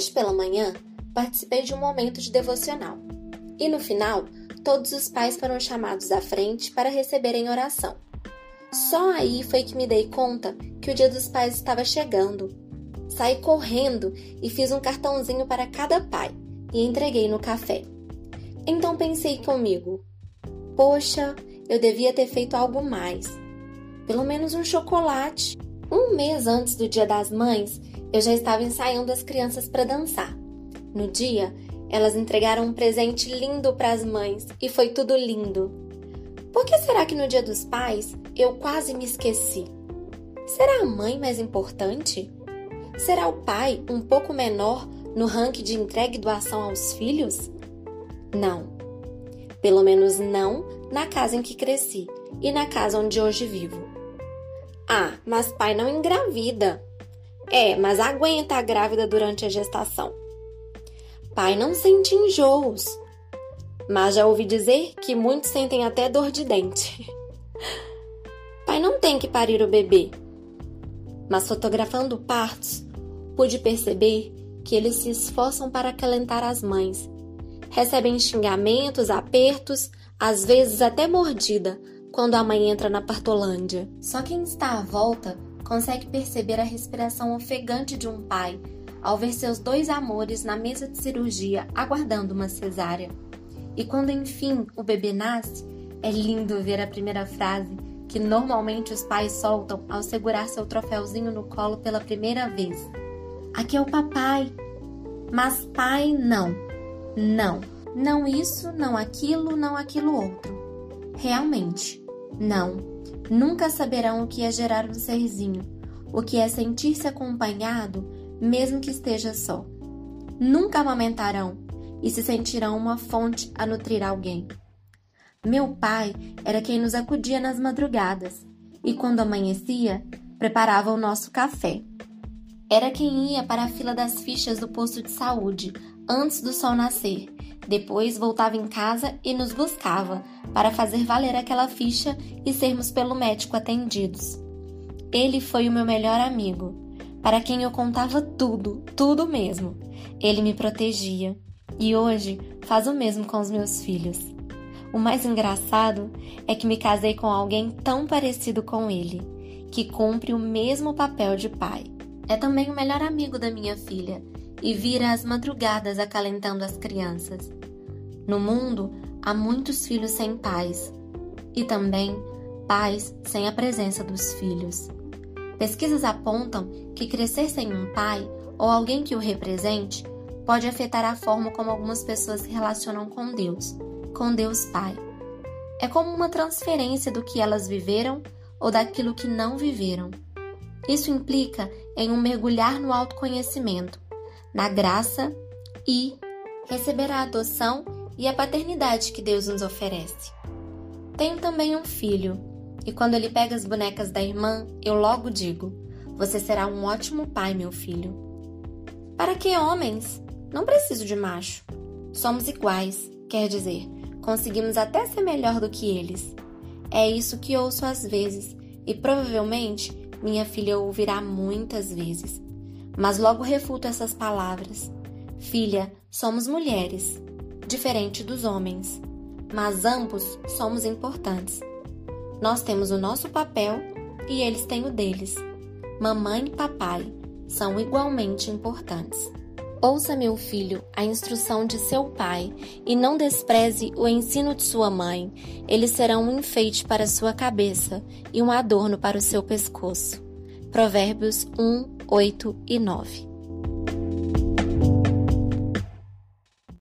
Hoje pela manhã, participei de um momento de devocional. E no final, todos os pais foram chamados à frente para receberem oração. Só aí foi que me dei conta que o Dia dos Pais estava chegando. Saí correndo e fiz um cartãozinho para cada pai e entreguei no café. Então pensei comigo: poxa, eu devia ter feito algo mais. Pelo menos um chocolate. Um mês antes do Dia das Mães, eu já estava ensaiando as crianças para dançar. No dia, elas entregaram um presente lindo para as mães e foi tudo lindo. Por que será que no Dia dos Pais eu quase me esqueci? Será a mãe mais importante? Será o pai um pouco menor no ranking de entrega e doação aos filhos? Não. Pelo menos não na casa em que cresci e na casa onde hoje vivo. Ah, mas pai não engravida. É, mas aguenta a grávida durante a gestação. Pai não sente enjoos. Mas já ouvi dizer que muitos sentem até dor de dente. Pai não tem que parir o bebê. Mas fotografando partos, pude perceber que eles se esforçam para acalentar as mães. Recebem xingamentos, apertos, às vezes até mordida, quando a mãe entra na partolândia. Só quem está à volta consegue perceber a respiração ofegante de um pai ao ver seus dois amores na mesa de cirurgia aguardando uma cesárea. E quando enfim o bebê nasce, é lindo ver a primeira frase que normalmente os pais soltam ao segurar seu troféuzinho no colo pela primeira vez. Aqui é o papai. Mas pai, não. Não. Não isso, não aquilo, não aquilo outro. Realmente, não. Nunca saberão o que é gerar um serzinho, o que é sentir-se acompanhado, mesmo que esteja só. Nunca amamentarão e se sentirão uma fonte a nutrir alguém. Meu pai era quem nos acudia nas madrugadas e, quando amanhecia, preparava o nosso café. Era quem ia para a fila das fichas do posto de saúde antes do sol nascer. Depois voltava em casa e nos buscava para fazer valer aquela ficha e sermos pelo médico atendidos. Ele foi o meu melhor amigo, para quem eu contava tudo, tudo mesmo. Ele me protegia e hoje faz o mesmo com os meus filhos. O mais engraçado é que me casei com alguém tão parecido com ele, que cumpre o mesmo papel de pai. É também o melhor amigo da minha filha e vira as madrugadas acalentando as crianças. No mundo, há muitos filhos sem pais e também pais sem a presença dos filhos. Pesquisas apontam que crescer sem um pai ou alguém que o represente pode afetar a forma como algumas pessoas se relacionam com Deus com Deus Pai. É como uma transferência do que elas viveram ou daquilo que não viveram. Isso implica em um mergulhar no autoconhecimento, na graça e receber a adoção e a paternidade que Deus nos oferece. Tenho também um filho, e quando ele pega as bonecas da irmã, eu logo digo: Você será um ótimo pai, meu filho. Para que homens? Não preciso de macho. Somos iguais, quer dizer, Conseguimos até ser melhor do que eles. É isso que ouço às vezes e provavelmente minha filha ouvirá muitas vezes. Mas logo refuto essas palavras. Filha, somos mulheres, diferente dos homens, mas ambos somos importantes. Nós temos o nosso papel e eles têm o deles. Mamãe e papai são igualmente importantes. Ouça, meu filho, a instrução de seu pai, e não despreze o ensino de sua mãe. Eles serão um enfeite para sua cabeça e um adorno para o seu pescoço. Provérbios 1, 8 e 9.